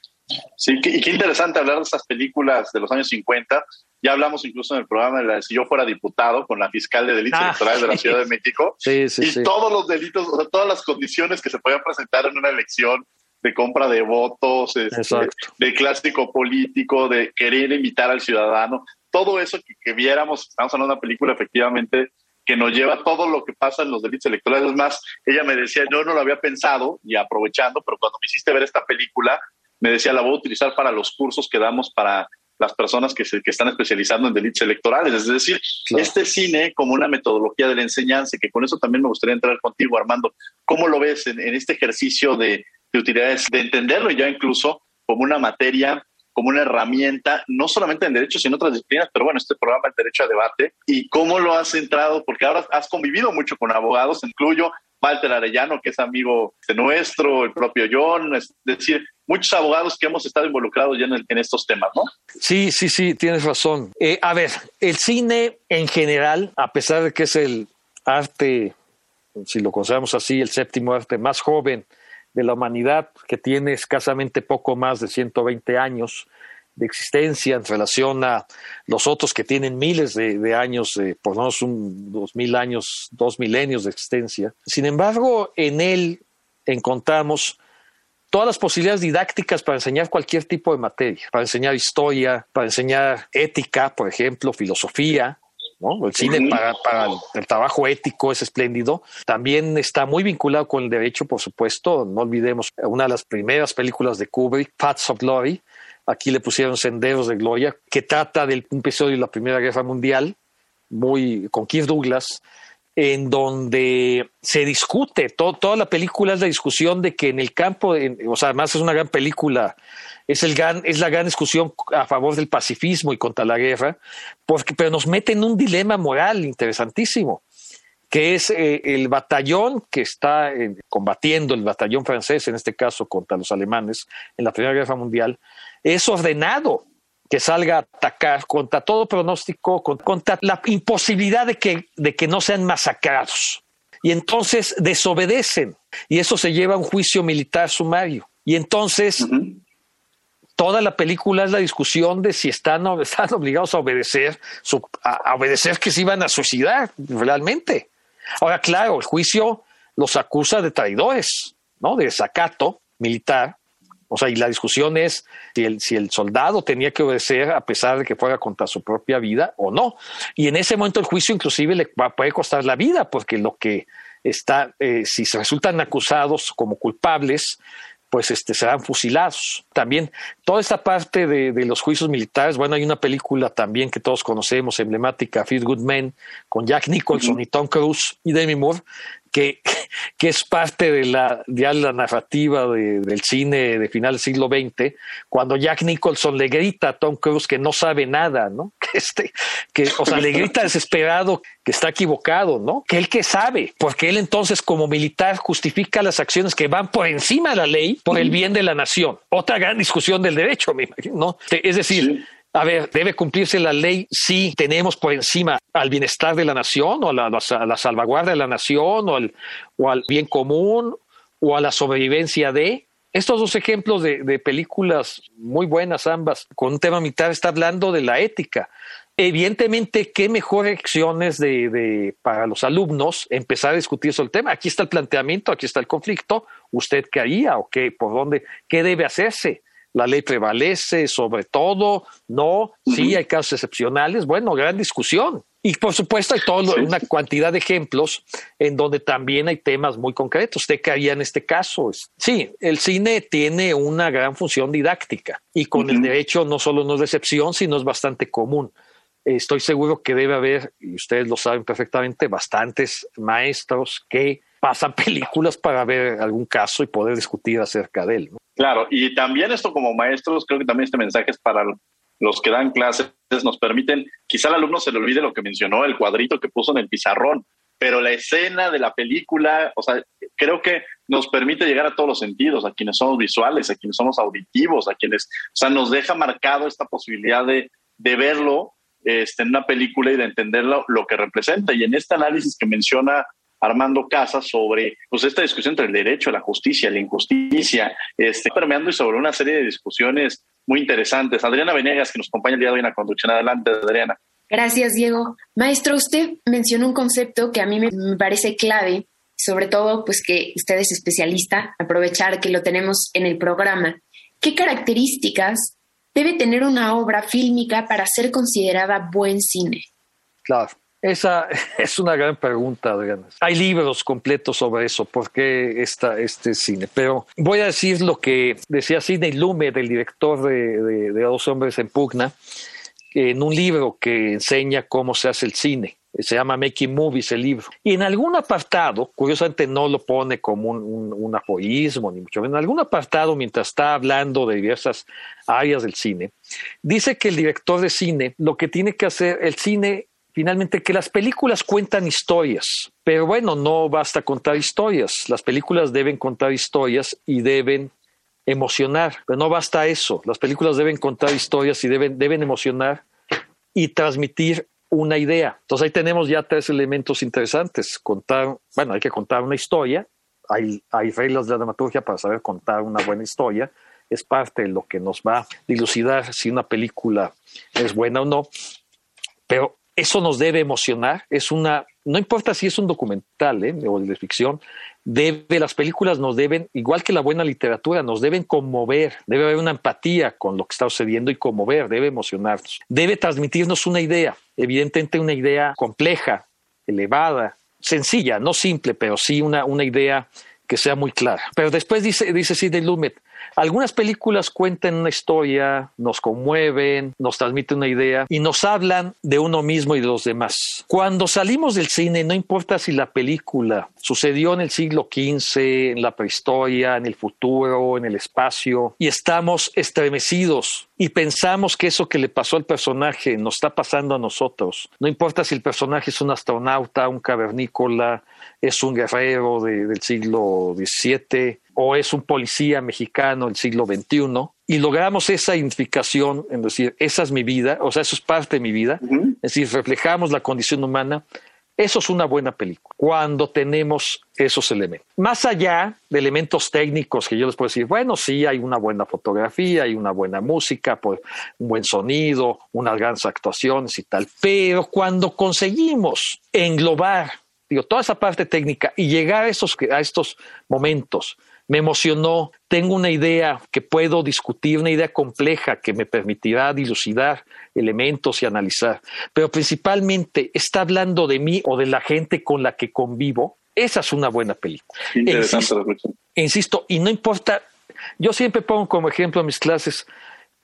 Sí, y qué interesante hablar de esas películas de los años 50. Ya hablamos incluso en el programa de la, si yo fuera diputado con la fiscal de delitos ah, electorales de la Ciudad de México sí, sí, y todos los delitos, o sea, todas las condiciones que se podían presentar en una elección de compra de votos, este, de clásico político, de querer invitar al ciudadano, todo eso que, que, viéramos, estamos hablando de una película efectivamente que nos lleva a todo lo que pasa en los delitos electorales. Es más, ella me decía, yo no lo había pensado y aprovechando, pero cuando me hiciste ver esta película, me decía, la voy a utilizar para los cursos que damos para las personas que, se, que están especializando en delitos electorales. Es decir, claro. este cine como una metodología de la enseñanza, que con eso también me gustaría entrar contigo, Armando. ¿Cómo lo ves en, en este ejercicio de, de utilidades, de entenderlo ya incluso como una materia, como una herramienta, no solamente en derecho, sino en otras disciplinas, pero bueno, este programa es Derecho a Debate, y cómo lo has entrado, porque ahora has convivido mucho con abogados, incluyo Walter Arellano, que es amigo de nuestro, el propio John, es decir, muchos abogados que hemos estado involucrados ya en, el, en estos temas, ¿no? Sí, sí, sí, tienes razón. Eh, a ver, el cine en general, a pesar de que es el arte, si lo consideramos así, el séptimo arte más joven de la humanidad, que tiene escasamente poco más de 120 años de existencia en relación a los otros que tienen miles de, años, eh, por lo menos un, dos mil años, dos milenios de existencia. Sin embargo, en él encontramos todas las posibilidades didácticas para enseñar cualquier tipo de materia, para enseñar historia, para enseñar ética, por ejemplo, filosofía, ¿no? El cine para, para, el trabajo ético es espléndido. También está muy vinculado con el derecho, por supuesto. No olvidemos una de las primeras películas de Kubrick, Paths of Glory. Aquí le pusieron Senderos de Gloria, que trata del un episodio de la Primera Guerra Mundial, muy con Keith Douglas, en donde se discute, toda la película es la discusión de que en el campo, o sea, además es una gran película, es, el gran, es la gran discusión a favor del pacifismo y contra la guerra, porque, pero nos mete en un dilema moral interesantísimo, que es eh, el batallón que está eh, combatiendo, el batallón francés en este caso contra los alemanes en la Primera Guerra Mundial, es ordenado que salga a atacar contra todo pronóstico, contra la imposibilidad de que, de que no sean masacrados. Y entonces desobedecen y eso se lleva a un juicio militar sumario. Y entonces toda la película es la discusión de si están, están obligados a obedecer, a, obedecer que se iban a suicidar realmente. Ahora, claro, el juicio los acusa de traidores, ¿no? De desacato militar, o sea, y la discusión es si el, si el soldado tenía que obedecer a pesar de que fuera contra su propia vida o no. Y en ese momento el juicio inclusive le va, puede costar la vida, porque lo que está, eh, si se resultan acusados como culpables, pues este, serán fusilados. También toda esta parte de, de, los juicios militares, bueno, hay una película también que todos conocemos, emblemática, Feel Good Men, con Jack Nicholson y Tom Cruise y Demi Moore, que, que es parte de la, la narrativa del cine de final del siglo XX, cuando Jack Nicholson le grita a Tom Cruise que no sabe nada, ¿no? Que este, que, o sea, le grita desesperado que está equivocado, ¿no? Que él que sabe, porque él entonces como militar justifica las acciones que van por encima de la ley por el bien de la nación. Otra gran discusión del derecho, me imagino, ¿no? Es decir, a ver, ¿debe cumplirse la ley si tenemos por encima al bienestar de la nación o a la, salvaguarda de la nación o al, o al, bien común o a la sobrevivencia de? Estos dos ejemplos de, películas muy buenas ambas con un tema militar está hablando de la ética. Evidentemente, qué mejor acciones de, de, para los alumnos empezar a discutir sobre el tema. Aquí está el planteamiento, aquí está el conflicto. ¿Usted qué haría o qué, por dónde, qué debe hacerse? La ley prevalece sobre todo, no, sí hay casos excepcionales, bueno, gran discusión. Y por supuesto hay toda una cantidad de ejemplos en donde también hay temas muy concretos. ¿Usted qué haría en este caso? Sí, el cine tiene una gran función didáctica y con el derecho no solo no es de excepción, sino es bastante común. Estoy seguro que debe haber, y ustedes lo saben perfectamente, bastantes maestros que pasan películas para ver algún caso y poder discutir acerca de él. Claro, y también esto como maestros, creo que también este mensaje es para los que dan clases, nos permiten, quizá al alumno se le olvide lo que mencionó, el cuadrito que puso en el pizarrón, pero la escena de la película, o sea, creo que nos permite llegar a todos los sentidos, a quienes somos visuales, a quienes somos auditivos, a quienes, o sea, nos deja marcado esta posibilidad de, de verlo este, en una película y de entenderlo lo que representa. Y en este análisis que menciona Armando Casas sobre pues, esta discusión entre el derecho, la justicia, la injusticia, este, permeando y sobre una serie de discusiones muy interesantes. Adriana Venegas, que nos acompaña el día de hoy en la conducción. Adelante, Adriana. Gracias, Diego. Maestro, usted mencionó un concepto que a mí me parece clave, sobre todo pues que usted es especialista, aprovechar que lo tenemos en el programa. ¿Qué características debe tener una obra fílmica para ser considerada buen cine? Claro. Esa es una gran pregunta, Adriana. Hay libros completos sobre eso, por qué está este cine. Pero voy a decir lo que decía Sidney Lumet, el director de, de, Dos Hombres en Pugna, en un libro que enseña cómo se hace el cine. Se llama Making Movies el libro. Y en algún apartado, curiosamente no lo pone como un, un ni mucho menos, en algún apartado, mientras está hablando de diversas áreas del cine, dice que el director de cine lo que tiene que hacer, el cine finalmente que las películas cuentan historias, pero bueno, no basta contar historias, las películas deben contar historias y deben emocionar, pero no basta eso, las películas deben contar historias y deben, deben emocionar y transmitir una idea. Entonces ahí tenemos ya tres elementos interesantes, contar, bueno, hay que contar una historia, hay, hay reglas de la dramaturgia para saber contar una buena historia, es parte de lo que nos va a dilucidar si una película es buena o no, pero eso nos debe emocionar. Es una, no importa si es un documental ¿eh? o de ficción, debe, las películas nos deben, igual que la buena literatura, nos deben conmover, debe haber una empatía con lo que está sucediendo y conmover, debe emocionarnos, debe transmitirnos una idea, evidentemente una idea compleja, elevada, sencilla, no simple, pero sí una, una idea que sea muy clara. Pero después dice, dice Sidney Lumet, Algunas películas cuentan una historia, nos conmueven, nos transmiten una idea y nos hablan de uno mismo y de los demás. Cuando salimos del cine, no importa si la película sucedió en el siglo XV, en la prehistoria, en el futuro, en el espacio, y estamos estremecidos y pensamos que eso que le pasó al personaje nos está pasando a nosotros. No importa si el personaje es un astronauta, un cavernícola, es un guerrero del siglo XVII o es un policía mexicano del siglo XXI, y logramos esa identificación, en decir, esa es mi vida, o sea, eso es parte de mi vida, es decir, reflejamos la condición humana, eso es una buena película, cuando tenemos esos elementos. Más allá de elementos técnicos que yo les puedo decir, bueno, sí, hay una buena fotografía, hay una buena música, pues, un buen sonido, unas grandes actuaciones y tal, pero cuando conseguimos englobar digo, toda esa parte técnica y llegar a, esos, a estos momentos me emocionó, tengo una idea que puedo discutir, una idea compleja que me permitirá dilucidar elementos y analizar, pero principalmente está hablando de mí o de la gente con la que convivo, esa es una buena película. Interesante insisto, insisto, y no importa, yo siempre pongo como ejemplo en mis clases,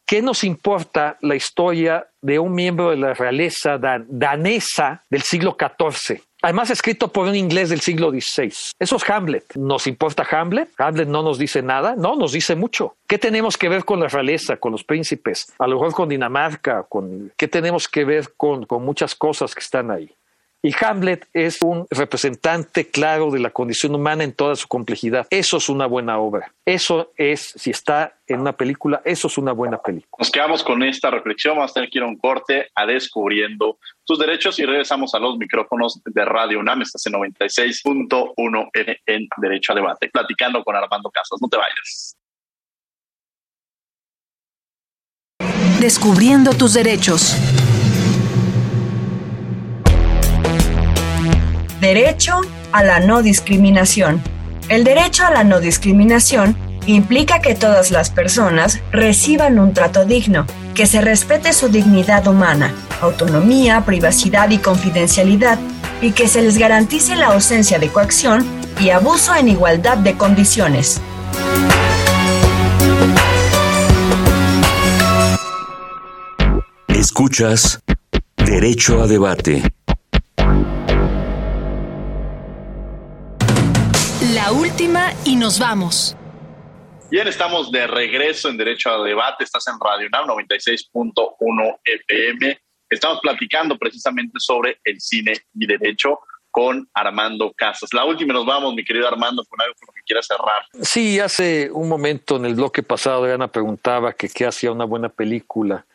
¿qué nos importa la historia de un miembro de la realeza danesa del siglo XIV? Además, escrito por un inglés del siglo XVI. Eso es Hamlet. ¿Nos importa Hamlet? Hamlet no nos dice nada. No, nos dice mucho. ¿Qué tenemos que ver con la realeza, con los príncipes? A lo mejor con Dinamarca, con qué tenemos que ver con, con muchas cosas que están ahí. Y Hamlet es un representante claro de la condición humana en toda su complejidad. Eso es una buena obra. Eso es, si está en una película, eso es una buena película. Nos quedamos con esta reflexión. Vamos a tener que ir a un corte a descubriendo tus derechos y regresamos a los micrófonos de Radio UNAM. Estás en 96.1 en Derecho a Debate, platicando con Armando Casas. No te vayas. Descubriendo tus derechos. Derecho a la no discriminación. El derecho a la no discriminación implica que todas las personas reciban un trato digno, que se respete su dignidad humana, autonomía, privacidad y confidencialidad, y que se les garantice la ausencia de coacción y abuso en igualdad de condiciones. Escuchas Derecho a Debate. La última y nos vamos. Bien, estamos de regreso en Derecho a Debate. Estás en Radio UNAM 96.1 FM. Estamos platicando precisamente sobre el cine y derecho con Armando Casas. La última y nos vamos, mi querido Armando, con algo con lo que quieras cerrar. Sí, hace un momento en el bloque pasado Ana preguntaba que qué hacía una buena película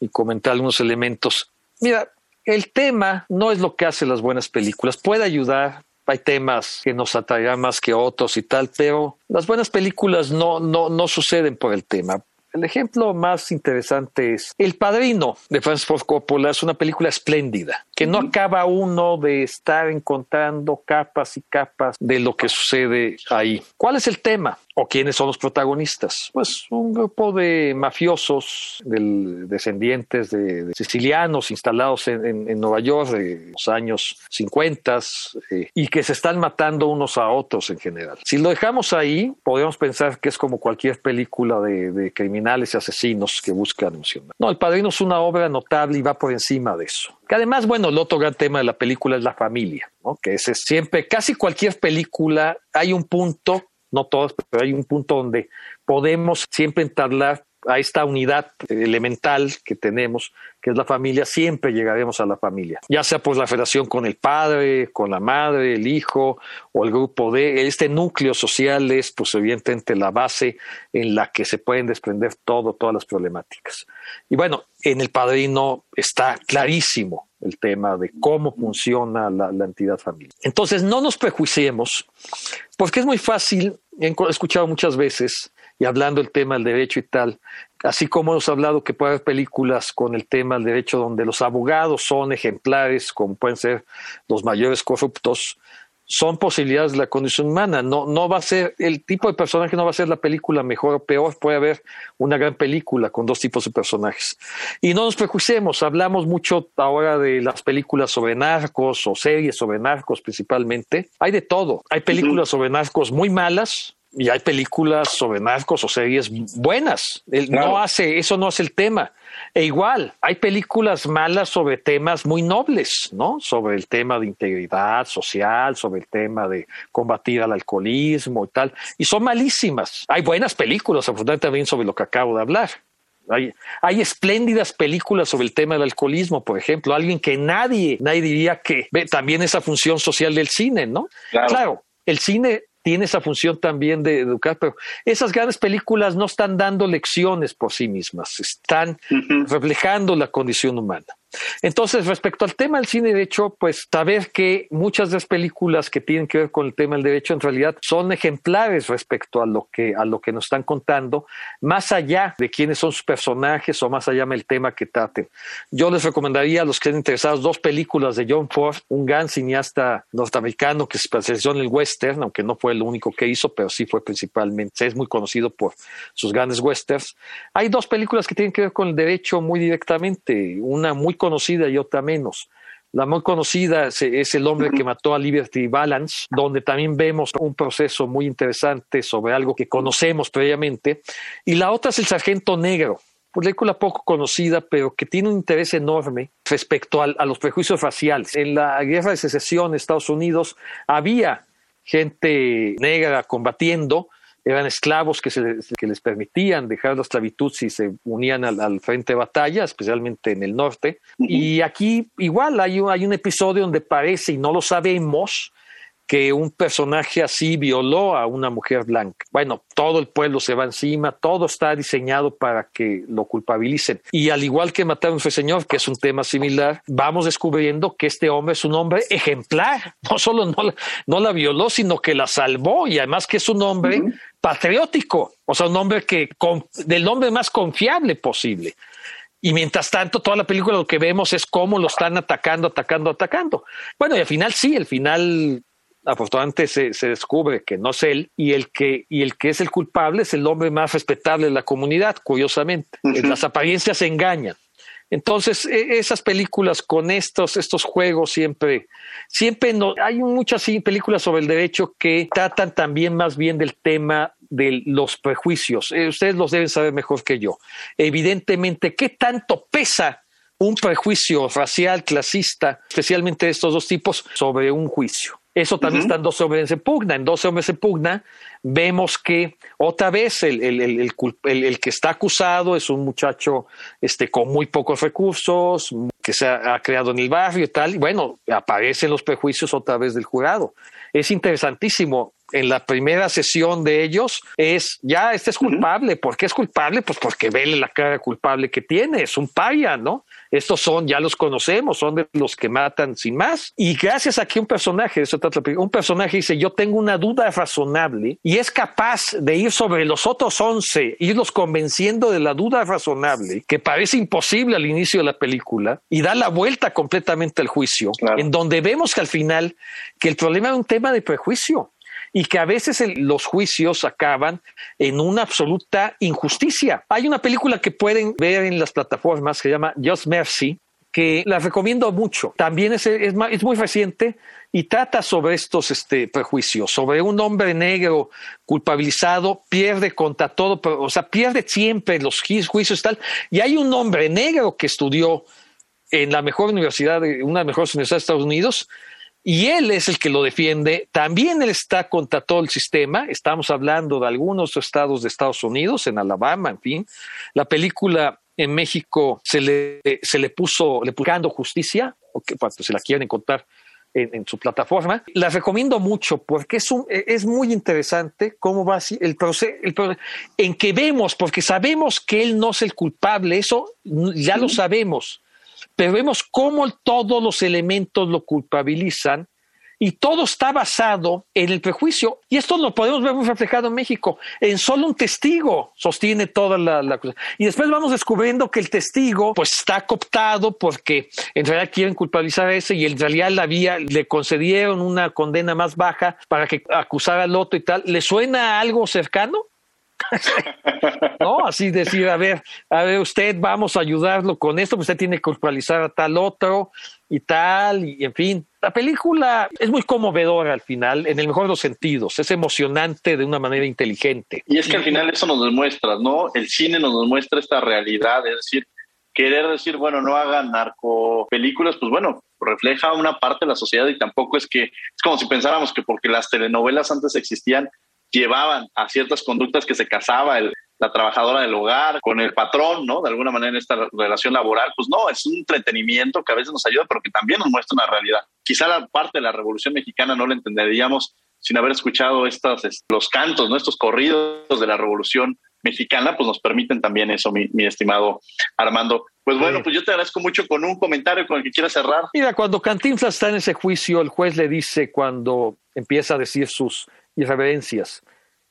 y comenté algunos elementos. Mira, el tema no es lo que hace las buenas películas. Puede ayudar, hay temas que nos atraerán más que otros y tal, pero las buenas películas no, no, no suceden por el tema. El ejemplo más interesante es El Padrino de Francis Ford Coppola. Es una película espléndida, que no acaba uno de estar encontrando capas y capas de lo que sucede ahí. ¿Cuál es el tema? ¿O quiénes son los protagonistas? Pues un grupo de mafiosos, descendientes de, sicilianos instalados en, Nueva York de los años 50 eh, y que se están matando unos a otros en general. Si lo dejamos ahí, podemos pensar que es como cualquier película de, criminales y asesinos que buscan emocionar. No, El Padrino es una obra notable y va por encima de eso. Que además, bueno, el otro gran tema de la película es la familia, ¿no? que es siempre, casi cualquier película hay un punto no todos, pero hay un punto donde podemos siempre entablar a esta unidad elemental que tenemos, que es la familia, siempre llegaremos a la familia, ya sea por la relación con el padre, con la madre, el hijo o el grupo de este núcleo social es pues evidentemente la base en la que se pueden desprender todo, todas las problemáticas. Y bueno, en el padrino está clarísimo el tema de cómo funciona la, la entidad familiar. Entonces, no nos prejuiciemos, porque es muy fácil, he escuchado muchas veces, y hablando el tema del derecho y tal, así como hemos hablado que puede haber películas con el tema del derecho donde los abogados son ejemplares, como pueden ser los mayores corruptos, son posibilidades de la condición humana. No, no va a ser, el tipo de personaje no va a ser la película mejor o peor, puede haber una gran película con dos tipos de personajes. Y no nos prejuiciemos, hablamos mucho ahora de las películas sobre narcos o series sobre narcos principalmente. Hay de todo. Hay películas sobre narcos muy malas, y hay películas sobre narcos o series buenas. Él no hace, eso no es el tema. E igual, hay películas malas sobre temas muy nobles, ¿no? Sobre el tema de integridad social, sobre el tema de combatir al alcoholismo y tal. Y son malísimas. Hay buenas películas, afortunadamente también sobre lo que acabo de hablar. Hay, hay, espléndidas películas sobre el tema del alcoholismo, por ejemplo, alguien que nadie, nadie diría que ve también esa función social del cine, ¿no? claro el cine tiene esa función también de educar, pero esas grandes películas no están dando lecciones por sí mismas, están reflejando la condición humana. Entonces, respecto al tema del cine de hecho, pues saber que muchas de las películas que tienen que ver con el tema del derecho en realidad son ejemplares respecto a lo que, a lo que nos están contando, más allá de quiénes son sus personajes o más allá del tema que traten. Yo les recomendaría a los que estén interesados dos películas de John Ford, un gran cineasta norteamericano que se especializó en el western, aunque no fue el único que hizo, pero sí fue principalmente, es muy conocido por sus grandes westerns. Hay dos películas que tienen que ver con el derecho muy directamente, una muy conocida y otra menos. La muy conocida es El hombre que mató a Liberty Balance, donde también vemos un proceso muy interesante sobre algo que conocemos previamente. Y la otra es El Sargento Negro, película poco conocida, pero que tiene un interés enorme respecto a, los prejuicios raciales. En la guerra de secesión de Estados Unidos había gente negra combatiendo, eran esclavos que, se les, que les permitían dejar la esclavitud si se unían al, frente de batalla, especialmente en el norte. Y aquí igual hay, hay un episodio donde parece, y no lo sabemos, que un personaje así violó a una mujer blanca. Bueno, todo el pueblo se va encima, todo está diseñado para que lo culpabilicen. Y al igual que matar a un señor, que es un tema similar, vamos descubriendo que este hombre es un hombre ejemplar. No solo no, no la violó, sino que la salvó y además que es un hombre patriótico, o sea, un hombre que del hombre más confiable posible. Y mientras tanto, toda la película lo que vemos es cómo lo están atacando, atacando, atacando. Bueno, y al final sí, el final afortunadamente se, se, descubre que no es él y el que y el que es el culpable es el hombre más respetable de la comunidad, curiosamente. Las apariencias engañan. Entonces, e, esas películas con estos, estos juegos siempre, siempre no, hay muchas películas sobre el derecho que tratan también más bien del tema de los prejuicios. Eh, ustedes los deben saber mejor que yo. Evidentemente, ¿qué tanto pesa un prejuicio racial, clasista, especialmente de estos dos tipos, sobre un juicio? Eso también está en 12 hombres en pugna. En 12 hombres en pugna vemos que otra vez el, el, el, que está acusado es un muchacho este, con muy pocos recursos, que se ha, creado en el barrio y tal. Y bueno, aparecen los prejuicios otra vez del jurado. Es interesantísimo. En la primera sesión de ellos es, ya, este es culpable. ¿Por qué es culpable? Pues porque vele la cara culpable que tiene. Es un paya, ¿no? Estos son, ya los conocemos, son de los que matan sin más. Y gracias a que un personaje, eso un personaje dice, yo tengo una duda razonable y es capaz de ir sobre los otros once, irlos convenciendo de la duda razonable, que parece imposible al inicio de la película, y da la vuelta completamente al juicio, en donde vemos que al final que el problema es un tema de prejuicio y que a veces los juicios acaban en una absoluta injusticia. Hay una película que pueden ver en las plataformas que se llama Just Mercy, que la recomiendo mucho. También es, es, es, muy reciente y trata sobre estos este, prejuicios, sobre un hombre negro culpabilizado, pierde contra todo, o sea, pierde siempre los juicios y tal. Y hay un hombre negro que estudió en la mejor universidad, una de las mejores universidades de Estados Unidos, y él es el que lo defiende. También él está contra todo el sistema. Estamos hablando de algunos estados de Estados Unidos, en Alabama, en fin. La película en México se le, se le puso, le buscando justicia, o que pues, se la quieren encontrar en, su plataforma. La recomiendo mucho porque es, un, es muy interesante cómo va el proceso, el en que vemos, porque sabemos que él no es el culpable, eso ya lo sabemos pero vemos cómo todos los elementos lo culpabilizan y todo está basado en el prejuicio. Y esto lo podemos ver muy reflejado en México. En solo un testigo sostiene toda la, cosa. Y después vamos descubriendo que el testigo pues está cooptado porque en realidad quieren culpabilizar a ese y en realidad la le concedieron una condena más baja para que acusara al otro y tal. ¿Le suena algo cercano? no, así decir, a ver, a ver, usted vamos a ayudarlo con esto, usted tiene que culpabilizar a tal otro y tal, y en fin, La película es muy conmovedora al final, en el mejor de los sentidos, es emocionante de una manera inteligente. Y es que al final eso nos demuestra, ¿no? El cine nos demuestra esta realidad, es decir, querer decir, bueno, no hagan narco películas, pues bueno, refleja una parte de la sociedad y tampoco es que, es como si pensáramos que porque las telenovelas antes existían, llevaban a ciertas conductas que se casaba el, la trabajadora del hogar con el patrón, ¿no? De alguna manera en esta relación laboral, pues no, es un entretenimiento que a veces nos ayuda, pero que también nos muestra una realidad. Quizá la parte de la Revolución Mexicana no la entenderíamos sin haber escuchado estas, los cantos, ¿no? Estos corridos de la Revolución Mexicana, pues nos permiten también eso, mi, mi estimado Armando. Pues bueno, pues yo te agradezco mucho con un comentario con el que quieras cerrar. Mira, cuando Cantinflas está en ese juicio, el juez le dice cuando empieza a decir sus irreverencias.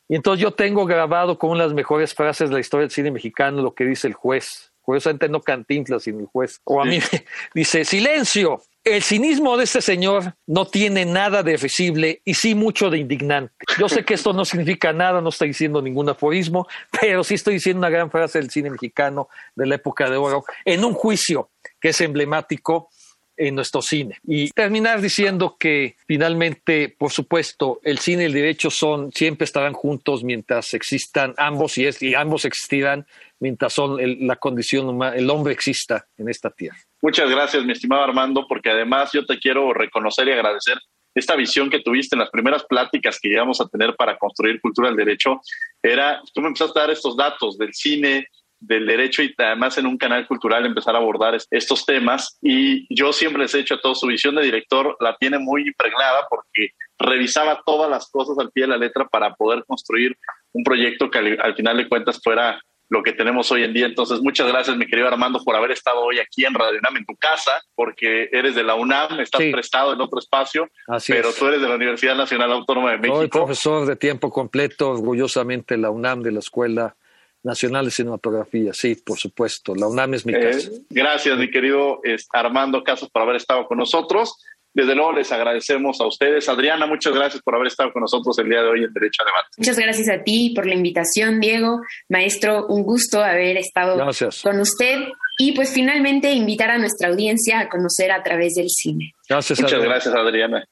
Y entonces yo tengo grabado con una de las mejores frases de la historia del cine mexicano lo que dice el juez. Curiosamente no Cantinflas, sino el juez. O a mí dice, silencio. El cinismo de este señor no tiene nada de risible y sí mucho de indignante. Yo sé que esto no significa nada, no estoy diciendo ningún aforismo, pero sí estoy diciendo una gran frase del cine mexicano de la época de oro en un juicio que es emblemático en nuestro cine. Y terminar diciendo que finalmente, por supuesto, el cine y el derecho son, siempre estarán juntos mientras existan ambos y, es, y ambos existirán mientras son la condición humana, el hombre exista en esta tierra. Muchas gracias, mi estimado Armando, porque además yo te quiero reconocer y agradecer esta visión que tuviste en las primeras pláticas que íbamos a tener para construir cultura del derecho. Era, tú me empezaste a dar estos datos del cine, del derecho y además en un canal cultural empezar a abordar estos temas. Y yo siempre les he dicho a todos, su visión de director la tiene muy impregnada porque revisaba todas las cosas al pie de la letra para poder construir un proyecto que al, final de cuentas fuera lo que tenemos hoy en día. Entonces, muchas gracias, mi querido Armando, por haber estado hoy aquí en Radio UNAM, en tu casa, porque eres de la UNAM, estás prestado en otro espacio, pero tú eres de la Universidad Nacional Autónoma de México. Soy profesor de tiempo completo, orgullosamente la UNAM de la Escuela Nacional de Cinematografía, sí, por supuesto. La UNAM es mi eh, casa. gracias, mi querido Armando Casos, por haber estado con nosotros. Desde luego les agradecemos a ustedes. Adriana, muchas gracias por haber estado con nosotros el día de hoy en Derecho a Debate. Muchas gracias a ti por la invitación, Diego. Maestro, un gusto haber estado con usted. Y pues finalmente invitar a nuestra audiencia a conocer a través del cine. Gracias, Muchas gracias, Adriana.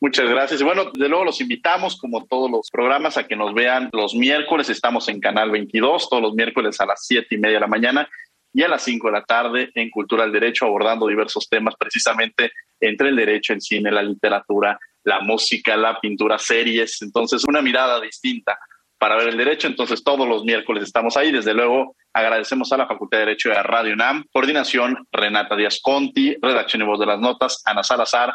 Muchas gracias. Bueno, de luego los invitamos, como todos los programas, a que nos vean los miércoles. Estamos en Canal 22, todos los miércoles a las siete y media de la mañana y a las 5 de la tarde en Cultura del Derecho, abordando diversos temas precisamente entre el derecho, el cine, la literatura, la música, la pintura, series. Entonces, una mirada distinta para ver el derecho. Entonces, todos los miércoles estamos ahí. Desde luego, agradecemos a la Facultad de Derecho de Radio UNAM. Coordinación, Renata Díaz Conti. Redacción y voz de las notas, Ana Salazar.